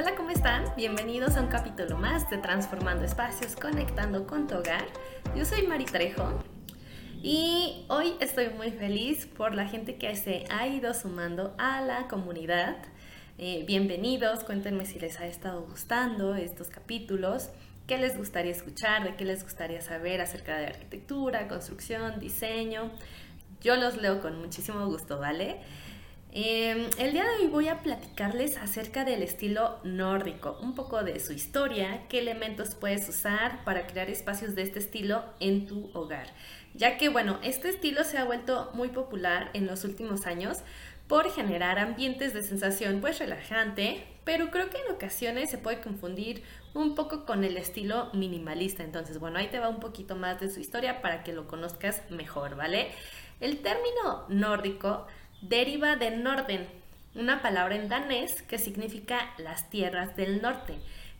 Hola, ¿cómo están? Bienvenidos a un capítulo más de Transformando Espacios, Conectando con tu Hogar. Yo soy Mari Trejo y hoy estoy muy feliz por la gente que se ha ido sumando a la comunidad. Eh, bienvenidos, cuéntenme si les ha estado gustando estos capítulos, qué les gustaría escuchar, de qué les gustaría saber acerca de arquitectura, construcción, diseño. Yo los leo con muchísimo gusto, ¿vale? Em, el día de hoy voy a platicarles acerca del estilo nórdico, un poco de su historia, qué elementos puedes usar para crear espacios de este estilo en tu hogar. Ya que, bueno, este estilo se ha vuelto muy popular en los últimos años por generar ambientes de sensación pues relajante, pero creo que en ocasiones se puede confundir un poco con el estilo minimalista. Entonces, bueno, ahí te va un poquito más de su historia para que lo conozcas mejor, ¿vale? El término nórdico deriva de Norden, una palabra en danés que significa las tierras del norte,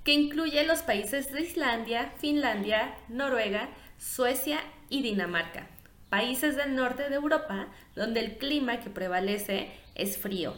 que incluye los países de Islandia, Finlandia, Noruega, Suecia y Dinamarca, países del norte de Europa donde el clima que prevalece es frío.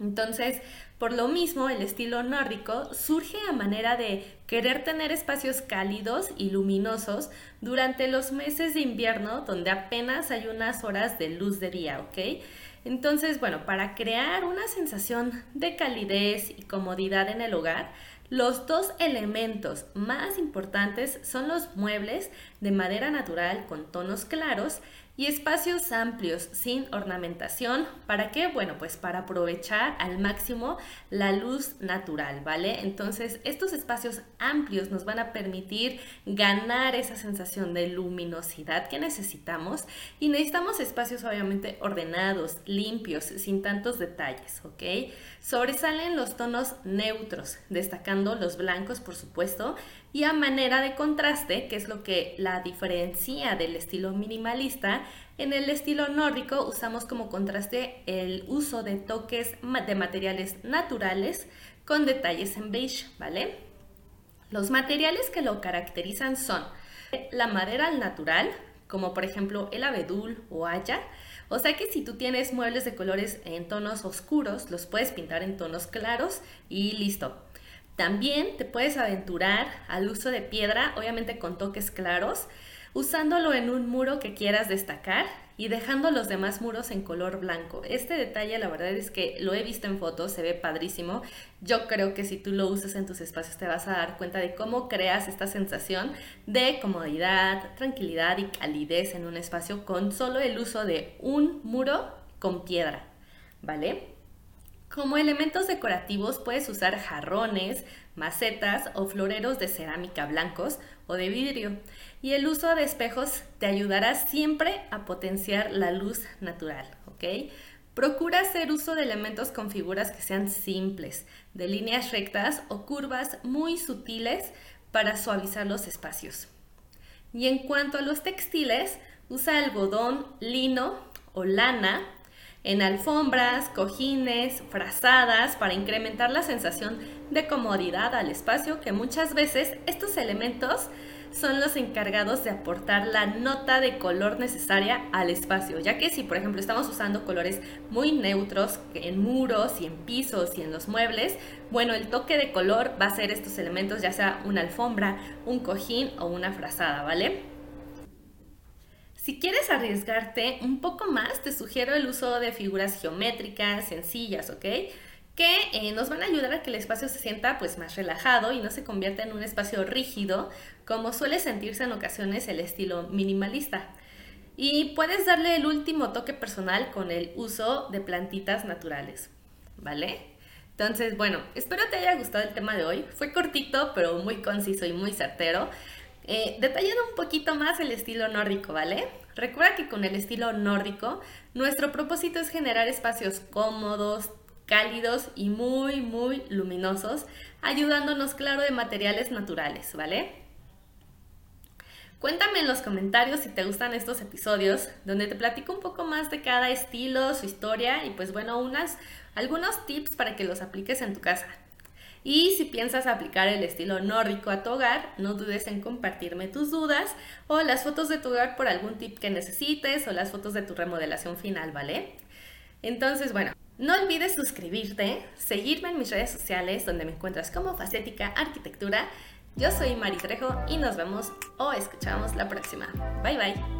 Entonces, por lo mismo, el estilo nórdico surge a manera de querer tener espacios cálidos y luminosos durante los meses de invierno donde apenas hay unas horas de luz de día, ¿ok? Entonces, bueno, para crear una sensación de calidez y comodidad en el hogar, los dos elementos más importantes son los muebles de madera natural con tonos claros y espacios amplios sin ornamentación. ¿Para qué? Bueno, pues para aprovechar al máximo la luz natural, ¿vale? Entonces, estos espacios amplios nos van a permitir ganar esa sensación de luminosidad que necesitamos y necesitamos espacios obviamente ordenados, limpios, sin tantos detalles, ¿ok? Sobresalen los tonos neutros, destacando los blancos, por supuesto, y a manera de contraste, que es lo que la diferencia del estilo minimalista, en el estilo nórdico usamos como contraste el uso de toques de materiales naturales con detalles en beige, ¿vale? Los materiales que lo caracterizan son la madera al natural, como por ejemplo el abedul o haya, o sea que si tú tienes muebles de colores en tonos oscuros, los puedes pintar en tonos claros y listo. También te puedes aventurar al uso de piedra, obviamente con toques claros, usándolo en un muro que quieras destacar y dejando los demás muros en color blanco. Este detalle la verdad es que lo he visto en fotos, se ve padrísimo. Yo creo que si tú lo usas en tus espacios te vas a dar cuenta de cómo creas esta sensación de comodidad, tranquilidad y calidez en un espacio con solo el uso de un muro con piedra, ¿vale? Como elementos decorativos puedes usar jarrones, macetas o floreros de cerámica blancos o de vidrio. Y el uso de espejos te ayudará siempre a potenciar la luz natural. Procura hacer uso de elementos con figuras que sean simples, de líneas rectas o curvas muy sutiles para suavizar los espacios. Y en cuanto a los textiles, usa algodón, lino o lana en alfombras, cojines, frazadas para incrementar la sensación de comodidad al espacio que muchas veces estos elementos son los encargados de aportar la nota de color necesaria al espacio, ya que si por ejemplo estamos usando colores muy neutros en muros y en pisos y en los muebles, bueno, el toque de color va a ser estos elementos, ya sea una alfombra, un cojín o una frazada, ¿vale? Si quieres arriesgarte un poco más, te sugiero el uso de figuras geométricas, sencillas, ¿ok? Que eh, nos van a ayudar a que el espacio se sienta pues más relajado y no se convierta en un espacio rígido, como suele sentirse en ocasiones el estilo minimalista. Y puedes darle el último toque personal con el uso de plantitas naturales, ¿vale? Entonces, bueno, espero te haya gustado el tema de hoy. Fue cortito, pero muy conciso y muy certero. Eh, detallando un poquito más el estilo nórdico, ¿vale? Recuerda que con el estilo nórdico, nuestro propósito es generar espacios cómodos, cálidos y muy, muy luminosos, ayudándonos, claro, de materiales naturales, ¿vale? Cuéntame en los comentarios si te gustan estos episodios, donde te platico un poco más de cada estilo, su historia y pues bueno, unas, algunos tips para que los apliques en tu casa. Y si piensas aplicar el estilo nórdico a tu hogar, no dudes en compartirme tus dudas o las fotos de tu hogar por algún tip que necesites o las fotos de tu remodelación final, ¿vale? Entonces, bueno, No olvides suscribirte, seguirme en mis redes sociales donde me encuentras como Facética Arquitectura. Yo soy Mari Trejo y nos vemos o escuchamos la próxima. Bye bye.